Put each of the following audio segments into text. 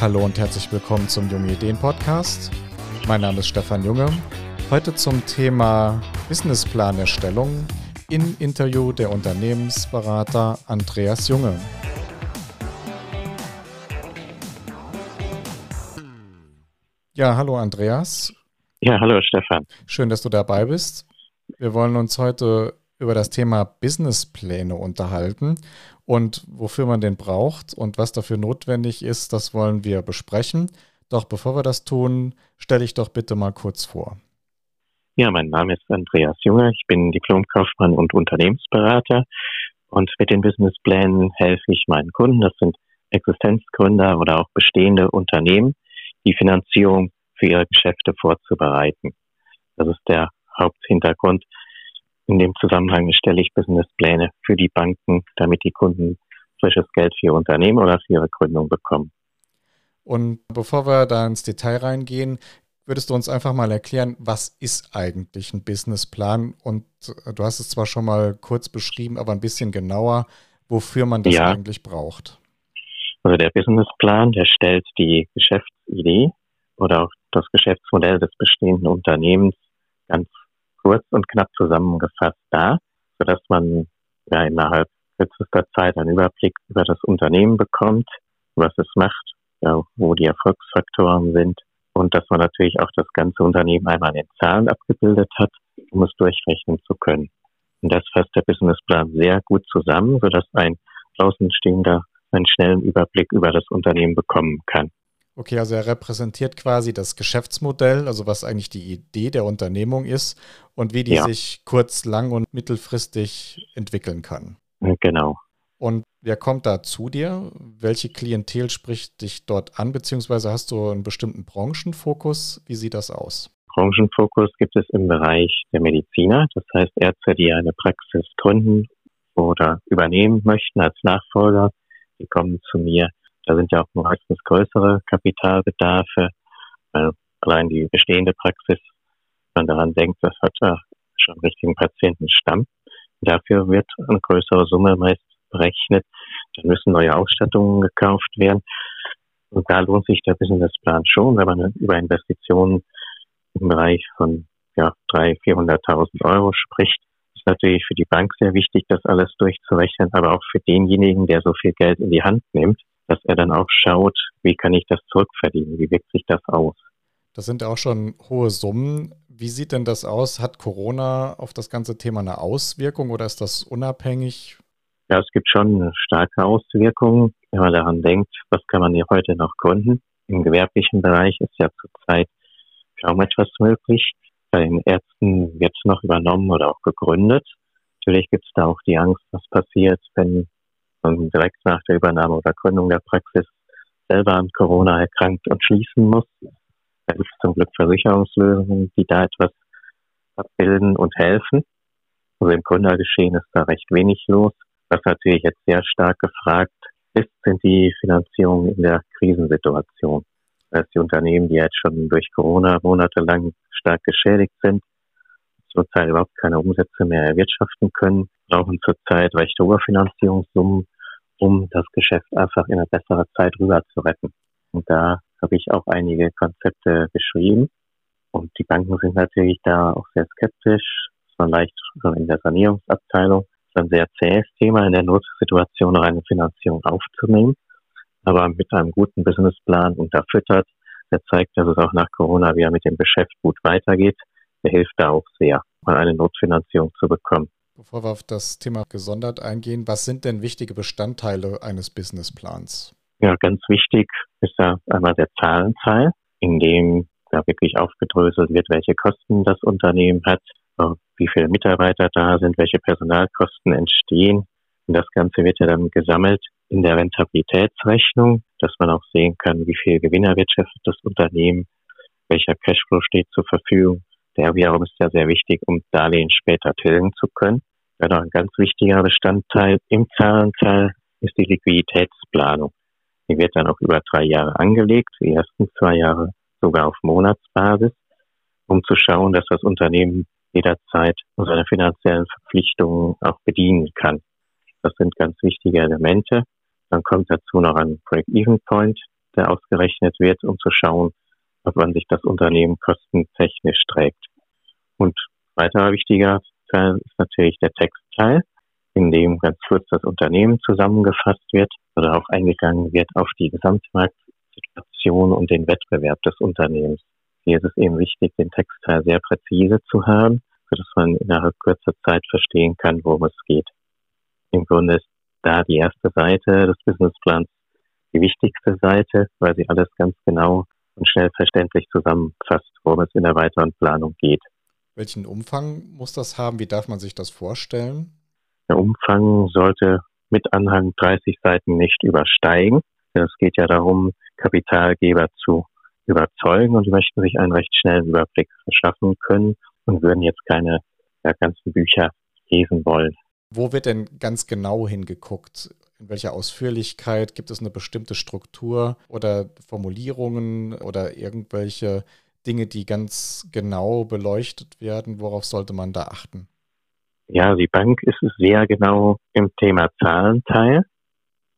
Hallo und herzlich willkommen zum Junge Ideen Podcast. Mein Name ist Stefan Junge. Heute zum Thema Businessplanerstellung in Interview der Unternehmensberater Andreas Junge. Ja, hallo Andreas. Ja, hallo Stefan. Schön, dass du dabei bist. Wir wollen uns heute über das Thema Businesspläne unterhalten und wofür man den braucht und was dafür notwendig ist, das wollen wir besprechen. Doch bevor wir das tun, stelle ich doch bitte mal kurz vor. Ja, mein Name ist Andreas Junge. Ich bin Diplomkaufmann und Unternehmensberater. Und mit den Businessplänen helfe ich meinen Kunden. Das sind Existenzgründer oder auch bestehende Unternehmen, die Finanzierung für ihre Geschäfte vorzubereiten. Das ist der Haupthintergrund in dem Zusammenhang stelle ich Businesspläne für die Banken, damit die Kunden frisches Geld für ihr Unternehmen oder für ihre Gründung bekommen. Und bevor wir da ins Detail reingehen, würdest du uns einfach mal erklären, was ist eigentlich ein Businessplan? Und äh, du hast es zwar schon mal kurz beschrieben, aber ein bisschen genauer, wofür man das ja. eigentlich braucht. Also der Businessplan, der stellt die Geschäftsidee oder auch das Geschäftsmodell des bestehenden Unternehmens ganz kurz und knapp zusammengefasst dar, sodass man ja innerhalb kürzester Zeit einen Überblick über das Unternehmen bekommt, was es macht, ja, wo die Erfolgsfaktoren sind und dass man natürlich auch das ganze Unternehmen einmal in Zahlen abgebildet hat, um es durchrechnen zu können. Und das fasst der Businessplan sehr gut zusammen, sodass ein Außenstehender einen schnellen Überblick über das Unternehmen bekommen kann. Okay, also er repräsentiert quasi das Geschäftsmodell, also was eigentlich die Idee der Unternehmung ist und wie die ja. sich kurz-, lang- und mittelfristig entwickeln kann. Genau. Und wer kommt da zu dir? Welche Klientel spricht dich dort an, beziehungsweise hast du einen bestimmten Branchenfokus? Wie sieht das aus? Branchenfokus gibt es im Bereich der Mediziner, das heißt Ärzte, die eine Praxis gründen oder übernehmen möchten als Nachfolger, die kommen zu mir da sind ja auch meistens größere Kapitalbedarfe. Weil allein die bestehende Praxis, wenn man daran denkt, das hat ja schon einen richtigen Patientenstamm. Dafür wird eine größere Summe meist berechnet. Dann müssen neue Ausstattungen gekauft werden. Und da lohnt sich der Businessplan schon, wenn man über Investitionen im Bereich von ja, 300.000, 400.000 Euro spricht. Ist natürlich für die Bank sehr wichtig, das alles durchzurechnen, aber auch für denjenigen, der so viel Geld in die Hand nimmt, dass er dann auch schaut, wie kann ich das zurückverdienen, wie wirkt sich das aus. Das sind auch schon hohe Summen. Wie sieht denn das aus? Hat Corona auf das ganze Thema eine Auswirkung oder ist das unabhängig? Ja, es gibt schon starke Auswirkungen, wenn man daran denkt, was kann man hier heute noch gründen. Im gewerblichen Bereich ist ja zurzeit kaum etwas möglich. Bei den Ärzten wird es noch übernommen oder auch gegründet. Natürlich gibt es da auch die Angst, was passiert, wenn direkt nach der Übernahme oder Gründung der Praxis selber an Corona erkrankt und schließen muss. Da gibt es zum Glück Versicherungslösungen, die da etwas abbilden und helfen. Also im Gründergeschehen ist da recht wenig los. Was natürlich jetzt sehr stark gefragt ist, sind die Finanzierungen in der Krisensituation. Das heißt, die Unternehmen, die jetzt schon durch Corona monatelang stark geschädigt sind, zurzeit überhaupt keine Umsätze mehr erwirtschaften können, brauchen zurzeit recht hohe Finanzierungssummen, um das Geschäft einfach in eine bessere Zeit rüber zu retten. Und da habe ich auch einige Konzepte beschrieben. Und die Banken sind natürlich da auch sehr skeptisch. Vielleicht in der Sanierungsabteilung ist ein sehr zähes Thema, in der Notsituation noch eine Finanzierung aufzunehmen. Aber mit einem guten Businessplan unterfüttert, der zeigt, dass es auch nach Corona wieder mit dem Geschäft gut weitergeht, der hilft da auch sehr, mal eine Notfinanzierung zu bekommen. Bevor wir auf das Thema gesondert eingehen, was sind denn wichtige Bestandteile eines Businessplans? Ja, ganz wichtig ist ja einmal der Zahlenteil, in dem ja wirklich aufgedröselt wird, welche Kosten das Unternehmen hat, wie viele Mitarbeiter da sind, welche Personalkosten entstehen. Und das Ganze wird ja dann gesammelt in der Rentabilitätsrechnung, dass man auch sehen kann, wie viel Gewinn erwirtschaftet das Unternehmen, welcher Cashflow steht zur Verfügung der wiederum ist ja sehr wichtig, um Darlehen später tilgen zu können. Ja, noch ein ganz wichtiger Bestandteil im Zahlenteil ist die Liquiditätsplanung. Die wird dann auch über drei Jahre angelegt, die ersten zwei Jahre sogar auf Monatsbasis, um zu schauen, dass das Unternehmen jederzeit seine finanziellen Verpflichtungen auch bedienen kann. Das sind ganz wichtige Elemente. Dann kommt dazu noch ein Break-Even-Point, der ausgerechnet wird, um zu schauen, ob man sich das Unternehmen kostentechnisch trägt. Und weiterer wichtiger Teil ist natürlich der Textteil, in dem ganz kurz das Unternehmen zusammengefasst wird oder auch eingegangen wird auf die Gesamtmarktsituation und den Wettbewerb des Unternehmens. Hier ist es eben wichtig, den Textteil sehr präzise zu haben, sodass man innerhalb kurzer Zeit verstehen kann, worum es geht. Im Grunde ist da die erste Seite des Businessplans die wichtigste Seite, weil sie alles ganz genau und schnell verständlich zusammenfasst, worum es in der weiteren Planung geht. Welchen Umfang muss das haben? Wie darf man sich das vorstellen? Der Umfang sollte mit Anhang 30 Seiten nicht übersteigen. Es geht ja darum, Kapitalgeber zu überzeugen und die möchten sich einen recht schnellen Überblick verschaffen können und würden jetzt keine ja, ganzen Bücher lesen wollen. Wo wird denn ganz genau hingeguckt? In welcher Ausführlichkeit? Gibt es eine bestimmte Struktur oder Formulierungen oder irgendwelche Dinge, die ganz genau beleuchtet werden? Worauf sollte man da achten? Ja, die Bank ist sehr genau im Thema Zahlenteil,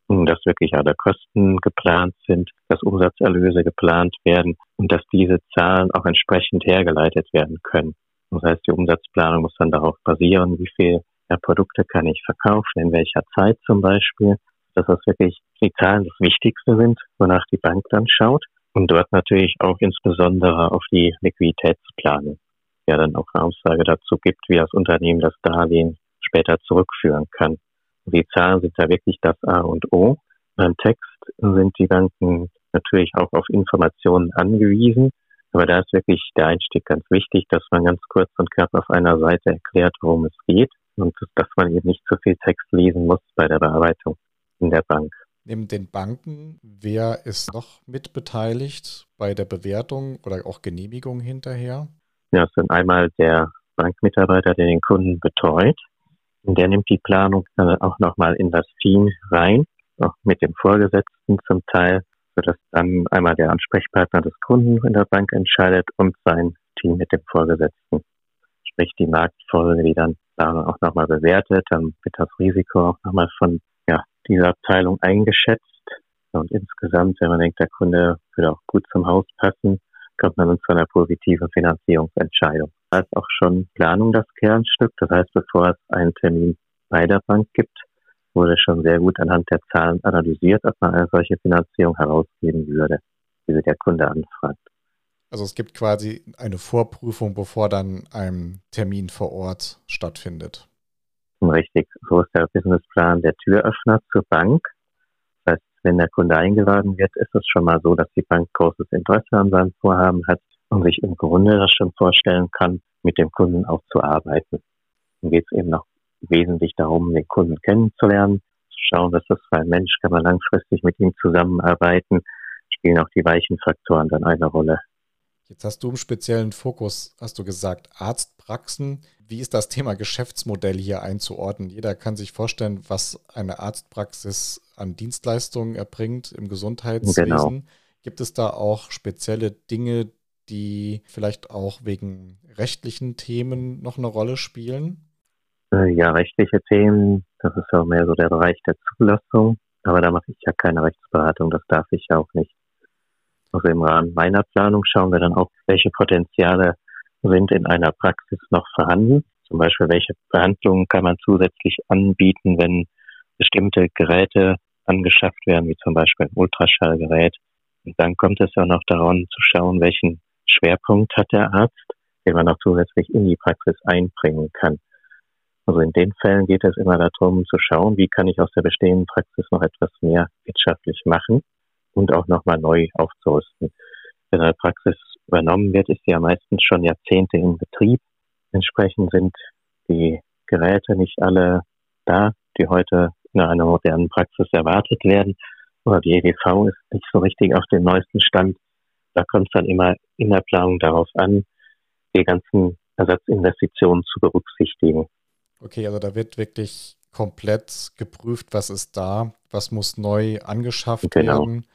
dass wirklich alle Kosten geplant sind, dass Umsatzerlöse geplant werden und dass diese Zahlen auch entsprechend hergeleitet werden können. Das heißt, die Umsatzplanung muss dann darauf basieren, wie viel ja, Produkte kann ich verkaufen, in welcher Zeit zum Beispiel, dass das wirklich die Zahlen das Wichtigste sind, wonach die Bank dann schaut und dort natürlich auch insbesondere auf die Liquiditätsplanung, ja dann auch eine Aussage dazu gibt, wie das Unternehmen das Darlehen später zurückführen kann. Die Zahlen sind da wirklich das A und O. Beim Text sind die Banken natürlich auch auf Informationen angewiesen, aber da ist wirklich der Einstieg ganz wichtig, dass man ganz kurz und knapp auf einer Seite erklärt, worum es geht und dass man eben nicht zu viel Text lesen muss bei der Bearbeitung in der Bank. Neben den Banken, wer ist noch mit beteiligt bei der Bewertung oder auch Genehmigung hinterher? Ja, es sind einmal der Bankmitarbeiter, der den Kunden betreut. Und der nimmt die Planung dann auch nochmal in das Team rein, auch mit dem Vorgesetzten zum Teil, sodass dann einmal der Ansprechpartner des Kunden in der Bank entscheidet und sein Team mit dem Vorgesetzten. Sprich die Marktfolge, die dann auch nochmal bewertet, dann wird das Risiko auch nochmal von ja, dieser Abteilung eingeschätzt. Und insgesamt, wenn man denkt, der Kunde würde auch gut zum Haus passen, kommt man zu einer positiven Finanzierungsentscheidung. Da ist auch schon Planung das Kernstück. Das heißt, bevor es einen Termin bei der Bank gibt, wurde schon sehr gut anhand der Zahlen analysiert, ob man eine solche Finanzierung herausgeben würde, wie sie der Kunde anfragt. Also es gibt quasi eine Vorprüfung, bevor dann ein Termin vor Ort stattfindet. Richtig, so ist der Businessplan der Türöffner zur Bank. Das heißt, wenn der Kunde eingeladen wird, ist es schon mal so, dass die Bank großes Interesse an seinem Vorhaben hat und sich im Grunde das schon vorstellen kann, mit dem Kunden auch zu arbeiten. Dann geht es eben noch wesentlich darum, den Kunden kennenzulernen, zu schauen, dass das für ein Mensch, kann man langfristig mit ihm zusammenarbeiten, spielen auch die weichen Faktoren dann eine Rolle. Jetzt hast du im speziellen Fokus, hast du gesagt, Arztpraxen. Wie ist das Thema Geschäftsmodell hier einzuordnen? Jeder kann sich vorstellen, was eine Arztpraxis an Dienstleistungen erbringt im Gesundheitswesen. Genau. Gibt es da auch spezielle Dinge, die vielleicht auch wegen rechtlichen Themen noch eine Rolle spielen? Äh, ja, rechtliche Themen, das ist auch mehr so der Bereich der Zulassung. Aber da mache ich ja keine Rechtsberatung, das darf ich ja auch nicht. Also im Rahmen meiner Planung schauen wir dann auch, welche Potenziale sind in einer Praxis noch vorhanden. Zum Beispiel, welche Behandlungen kann man zusätzlich anbieten, wenn bestimmte Geräte angeschafft werden, wie zum Beispiel ein Ultraschallgerät. Und dann kommt es ja noch daran zu schauen, welchen Schwerpunkt hat der Arzt, den man auch zusätzlich in die Praxis einbringen kann. Also in den Fällen geht es immer darum zu schauen, wie kann ich aus der bestehenden Praxis noch etwas mehr wirtschaftlich machen und auch nochmal neu aufzurüsten. Wenn eine Praxis übernommen wird, ist sie ja meistens schon Jahrzehnte in Betrieb. Entsprechend sind die Geräte nicht alle da, die heute in einer modernen Praxis erwartet werden. Oder die EDV ist nicht so richtig auf dem neuesten Stand. Da kommt es dann immer in der Planung darauf an, die ganzen Ersatzinvestitionen zu berücksichtigen. Okay, also da wird wirklich komplett geprüft, was ist da, was muss neu angeschafft genau. werden.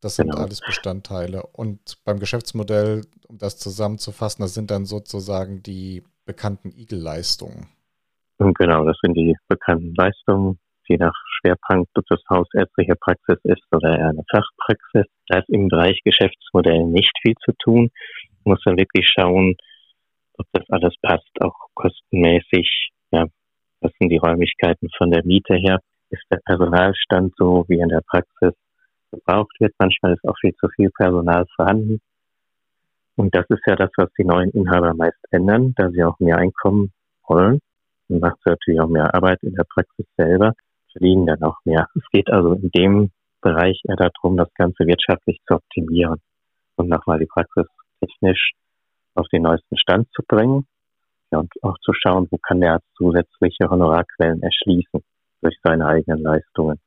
Das sind genau. alles Bestandteile. Und beim Geschäftsmodell, um das zusammenzufassen, das sind dann sozusagen die bekannten Igel-Leistungen. Genau, das sind die bekannten Leistungen, je nach Schwerpunkt, ob das hausärztliche Praxis ist oder eher eine Fachpraxis. Da ist im Bereich Geschäftsmodell nicht viel zu tun. Man muss dann wirklich schauen, ob das alles passt, auch kostenmäßig. Ja, was sind die Räumlichkeiten von der Miete her? Ist der Personalstand so, wie in der Praxis gebraucht wird? Manchmal ist auch viel zu viel Personal vorhanden. Und das ist ja das, was die neuen Inhaber meist ändern, da sie auch mehr Einkommen wollen. Und macht natürlich auch mehr Arbeit in der Praxis selber, verdienen dann auch mehr. Es geht also in dem Bereich eher darum, das Ganze wirtschaftlich zu optimieren und nochmal die Praxis technisch auf den neuesten Stand zu bringen ja, und auch zu schauen, wo kann der Arzt zusätzliche Honorarquellen erschließen durch seine eigenen Leistungen.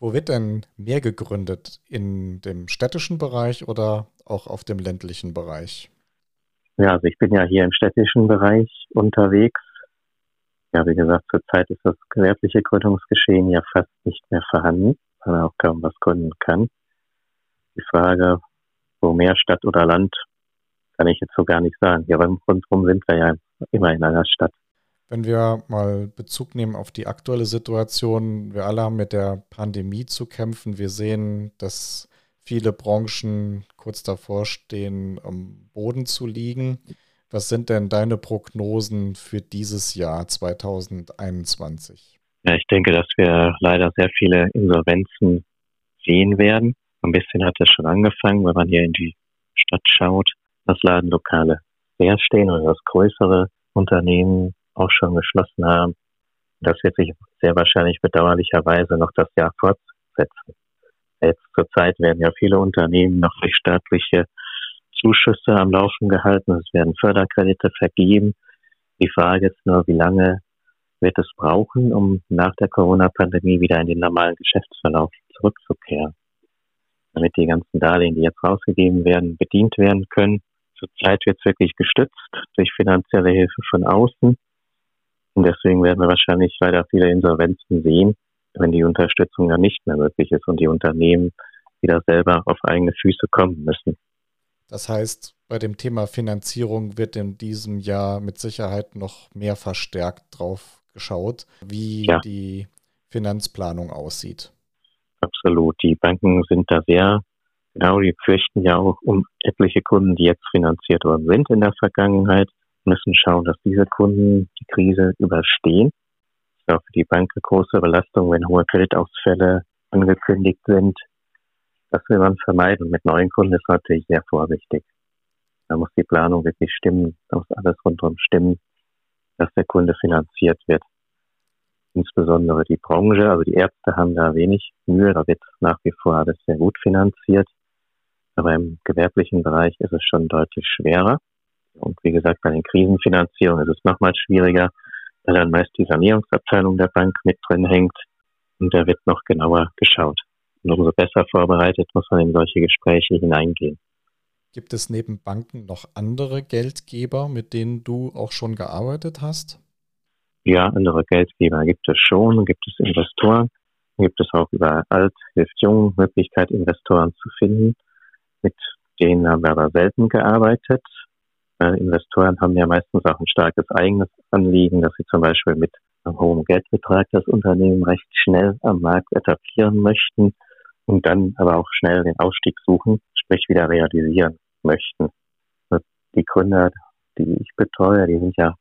Wo wird denn mehr gegründet? In dem städtischen Bereich oder auch auf dem ländlichen Bereich? Ja, also ich bin ja hier im städtischen Bereich unterwegs. Ja, wie gesagt, zurzeit ist das gewerbliche Gründungsgeschehen ja fast nicht mehr vorhanden, weil man auch kaum was gründen kann. Die Frage, wo mehr Stadt oder Land, kann ich jetzt so gar nicht sagen. Hier rundherum sind wir ja immer in einer Stadt. Wenn wir mal Bezug nehmen auf die aktuelle Situation, wir alle haben mit der Pandemie zu kämpfen. Wir sehen, dass viele Branchen kurz davor stehen, am Boden zu liegen. Was sind denn deine Prognosen für dieses Jahr 2021? Ja, ich denke, dass wir leider sehr viele Insolvenzen sehen werden. Ein bisschen hat es schon angefangen, wenn man hier in die Stadt schaut, dass Ladenlokale leer stehen oder dass größere Unternehmen auch schon geschlossen haben. Das wird sich sehr wahrscheinlich bedauerlicherweise noch das Jahr fortsetzen. Jetzt zurzeit werden ja viele Unternehmen noch durch staatliche Zuschüsse am Laufen gehalten. Es werden Förderkredite vergeben. Die Frage ist nur, wie lange wird es brauchen, um nach der Corona-Pandemie wieder in den normalen Geschäftsverlauf zurückzukehren, damit die ganzen Darlehen, die jetzt rausgegeben werden, bedient werden können. Zurzeit wird es wirklich gestützt durch finanzielle Hilfe von außen. Und deswegen werden wir wahrscheinlich leider viele Insolvenzen sehen, wenn die Unterstützung dann nicht mehr möglich ist und die Unternehmen wieder selber auf eigene Füße kommen müssen. Das heißt, bei dem Thema Finanzierung wird in diesem Jahr mit Sicherheit noch mehr verstärkt drauf geschaut, wie ja. die Finanzplanung aussieht. Absolut. Die Banken sind da sehr genau, die fürchten ja auch um etliche Kunden, die jetzt finanziert worden sind in der Vergangenheit müssen schauen, dass diese Kunden die Krise überstehen. Das ist auch für die Bank eine große Belastung, wenn hohe Kreditausfälle angekündigt sind. Das will man vermeiden. Mit neuen Kunden ist natürlich sehr vorsichtig. Da muss die Planung wirklich stimmen, da muss alles rundherum stimmen, dass der Kunde finanziert wird. Insbesondere die Branche, also die Ärzte haben da wenig Mühe, da wird nach wie vor alles sehr gut finanziert. Aber im gewerblichen Bereich ist es schon deutlich schwerer. Und wie gesagt, bei den Krisenfinanzierungen ist es nochmal schwieriger, weil dann meist die Sanierungsabteilung der Bank mit drin hängt und da wird noch genauer geschaut. Und umso besser vorbereitet muss man in solche Gespräche hineingehen. Gibt es neben Banken noch andere Geldgeber, mit denen du auch schon gearbeitet hast? Ja, andere Geldgeber gibt es schon, gibt es Investoren, gibt es auch über Alt, Hilft Jung Möglichkeit, Investoren zu finden. Mit denen haben wir aber selten gearbeitet. Äh, Investoren haben ja meistens auch ein starkes eigenes Anliegen, dass sie zum Beispiel mit einem hohen Geldbetrag das Unternehmen recht schnell am Markt etablieren möchten und dann aber auch schnell den Ausstieg suchen, sprich wieder realisieren möchten. Die Gründer, die ich betreue, die sind ja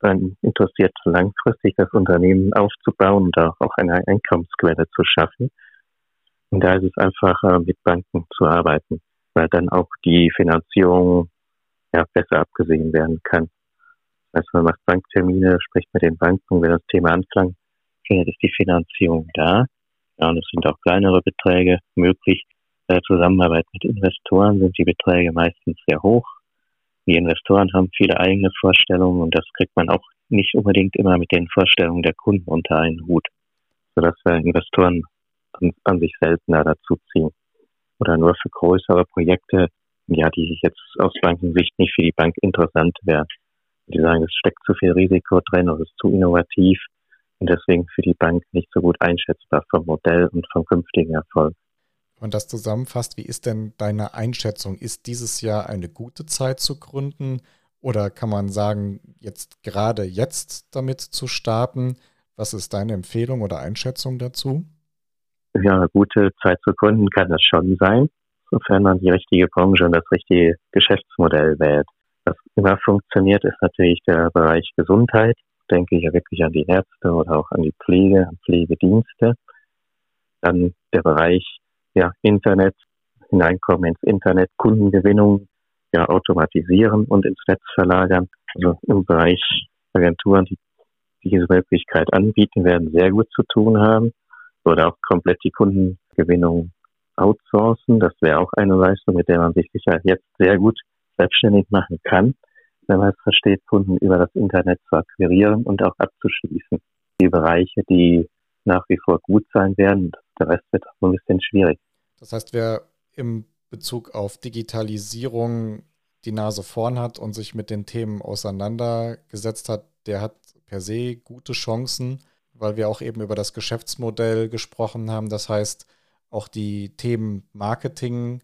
dann interessiert, langfristig das Unternehmen aufzubauen und auch eine Einkommensquelle zu schaffen. Und da ist es einfacher, mit Banken zu arbeiten, weil dann auch die Finanzierung ja, besser abgesehen werden kann. Das heißt, man macht Banktermine, spricht mit den Banken, wenn das Thema findet, ist die Finanzierung da. Ja, und es sind auch kleinere Beträge möglich. Bei der Zusammenarbeit mit Investoren sind die Beträge meistens sehr hoch. Die Investoren haben viele eigene Vorstellungen und das kriegt man auch nicht unbedingt immer mit den Vorstellungen der Kunden unter einen Hut, sodass wir Investoren an, an sich seltener dazu ziehen. Oder nur für größere Projekte ja, die sich jetzt aus Bankensicht nicht für die Bank interessant wären. Die sagen, es steckt zu viel Risiko drin oder es ist zu innovativ und deswegen für die Bank nicht so gut einschätzbar vom Modell und vom künftigen Erfolg. Und das zusammenfasst, wie ist denn deine Einschätzung? Ist dieses Jahr eine gute Zeit zu gründen oder kann man sagen, jetzt gerade jetzt damit zu starten? Was ist deine Empfehlung oder Einschätzung dazu? Ja, eine gute Zeit zu gründen kann das schon sein, sofern man die richtige Branche und das richtige Geschäftsmodell wählt. Was immer funktioniert, ist natürlich der Bereich Gesundheit. Denke ich ja wirklich an die Ärzte oder auch an die Pflege, an Pflegedienste. Dann der Bereich ja, Internet, Hineinkommen ins Internet, Kundengewinnung, ja, automatisieren und ins Netz verlagern. Also im Bereich Agenturen, die diese Möglichkeit anbieten, werden sehr gut zu tun haben. Oder auch komplett die Kundengewinnung outsourcen. Das wäre auch eine Leistung, mit der man sich sicher jetzt sehr gut selbstständig machen kann, wenn man es versteht, Kunden über das Internet zu akquirieren und auch abzuschließen. Die Bereiche, die nach wie vor gut sein werden, der Rest wird auch ein bisschen schwierig. Das heißt, wer im Bezug auf Digitalisierung die Nase vorn hat und sich mit den Themen auseinandergesetzt hat, der hat per se gute Chancen, weil wir auch eben über das Geschäftsmodell gesprochen haben. Das heißt, auch die Themen Marketing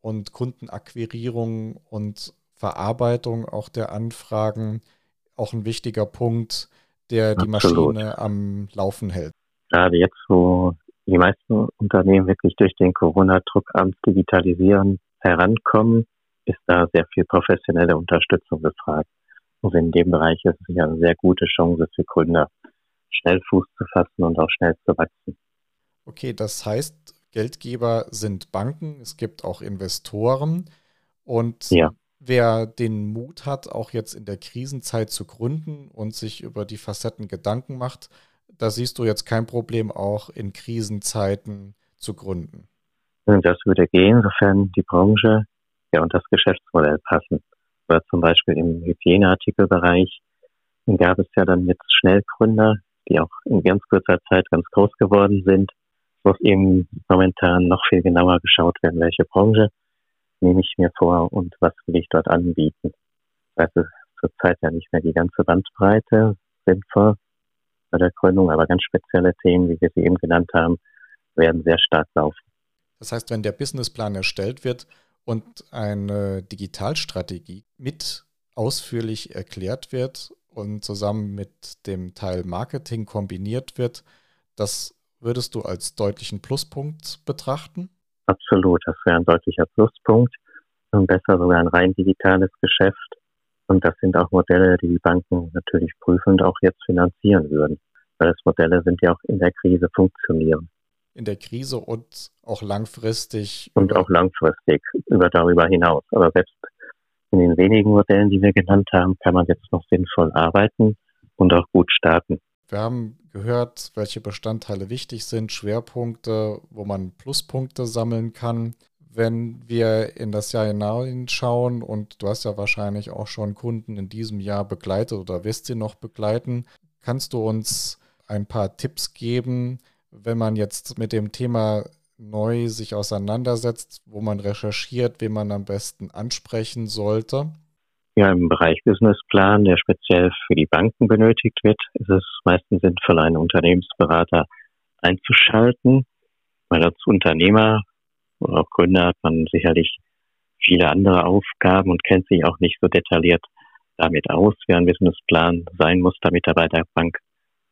und Kundenakquirierung und Verarbeitung auch der Anfragen auch ein wichtiger Punkt, der die Absolut. Maschine am Laufen hält. Gerade jetzt, wo die meisten Unternehmen wirklich durch den Corona-Druck ans Digitalisieren herankommen, ist da sehr viel professionelle Unterstützung gefragt. Also in dem Bereich ist es sicher eine sehr gute Chance für Gründer, schnell Fuß zu fassen und auch schnell zu wachsen. Okay, das heißt, Geldgeber sind Banken, es gibt auch Investoren und ja. wer den Mut hat, auch jetzt in der Krisenzeit zu gründen und sich über die Facetten Gedanken macht, da siehst du jetzt kein Problem, auch in Krisenzeiten zu gründen. Das würde gehen, sofern die Branche ja und das Geschäftsmodell passen. Oder zum Beispiel im Hygieneartikelbereich gab es ja dann jetzt Schnellgründer, die auch in ganz kurzer Zeit ganz groß geworden sind. Muss eben momentan noch viel genauer geschaut werden, welche Branche nehme ich mir vor und was will ich dort anbieten. Das ist zurzeit ja nicht mehr die ganze Bandbreite sinnvoll bei der Gründung, aber ganz spezielle Themen, wie wir sie eben genannt haben, werden sehr stark laufen. Das heißt, wenn der Businessplan erstellt wird und eine Digitalstrategie mit ausführlich erklärt wird und zusammen mit dem Teil Marketing kombiniert wird, das würdest du als deutlichen Pluspunkt betrachten? Absolut, das wäre ein deutlicher Pluspunkt und besser sogar ein rein digitales Geschäft. Und das sind auch Modelle, die die Banken natürlich prüfend auch jetzt finanzieren würden, weil es Modelle sind, die auch in der Krise funktionieren. In der Krise und auch langfristig. Und auch langfristig, über darüber hinaus. Aber selbst in den wenigen Modellen, die wir genannt haben, kann man jetzt noch sinnvoll arbeiten und auch gut starten. Wir haben gehört, welche Bestandteile wichtig sind, Schwerpunkte, wo man Pluspunkte sammeln kann. Wenn wir in das Jahr hineinschauen und du hast ja wahrscheinlich auch schon Kunden in diesem Jahr begleitet oder wirst sie noch begleiten, kannst du uns ein paar Tipps geben, wenn man jetzt mit dem Thema neu sich auseinandersetzt, wo man recherchiert, wen man am besten ansprechen sollte? Ja, im Bereich Businessplan, der speziell für die Banken benötigt wird, ist es meistens sinnvoll, einen Unternehmensberater einzuschalten, weil als Unternehmer oder auch Gründer hat man sicherlich viele andere Aufgaben und kennt sich auch nicht so detailliert damit aus, wie ein Businessplan sein muss, damit er bei der Bank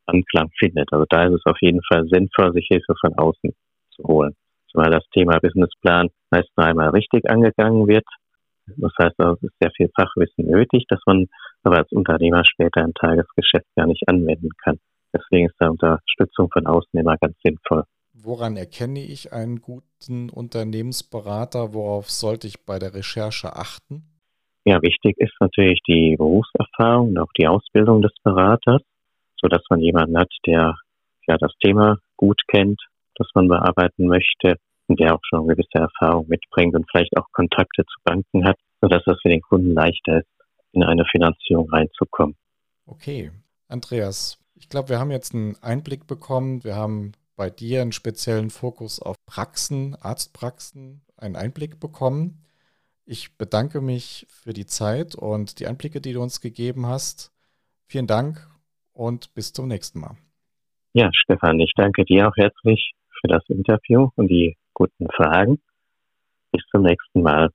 Anklang findet. Also da ist es auf jeden Fall sinnvoll, sich Hilfe von außen zu holen. Zumal das Thema Businessplan meist nur einmal richtig angegangen wird. Das heißt, es ist sehr viel Fachwissen nötig, dass man aber als Unternehmer später im Tagesgeschäft gar nicht anwenden kann. Deswegen ist da Unterstützung von außen immer ganz sinnvoll. Woran erkenne ich einen guten Unternehmensberater? Worauf sollte ich bei der Recherche achten? Ja, wichtig ist natürlich die Berufserfahrung und auch die Ausbildung des Beraters, sodass man jemanden hat, der ja das Thema gut kennt, das man bearbeiten möchte der auch schon gewisse Erfahrung mitbringt und vielleicht auch Kontakte zu Banken hat, sodass es für den Kunden leichter ist, in eine Finanzierung reinzukommen. Okay, Andreas, ich glaube, wir haben jetzt einen Einblick bekommen. Wir haben bei dir einen speziellen Fokus auf Praxen, Arztpraxen, einen Einblick bekommen. Ich bedanke mich für die Zeit und die Einblicke, die du uns gegeben hast. Vielen Dank und bis zum nächsten Mal. Ja, Stefan, ich danke dir auch herzlich für das Interview und die guten Fragen. Bis zum nächsten Mal.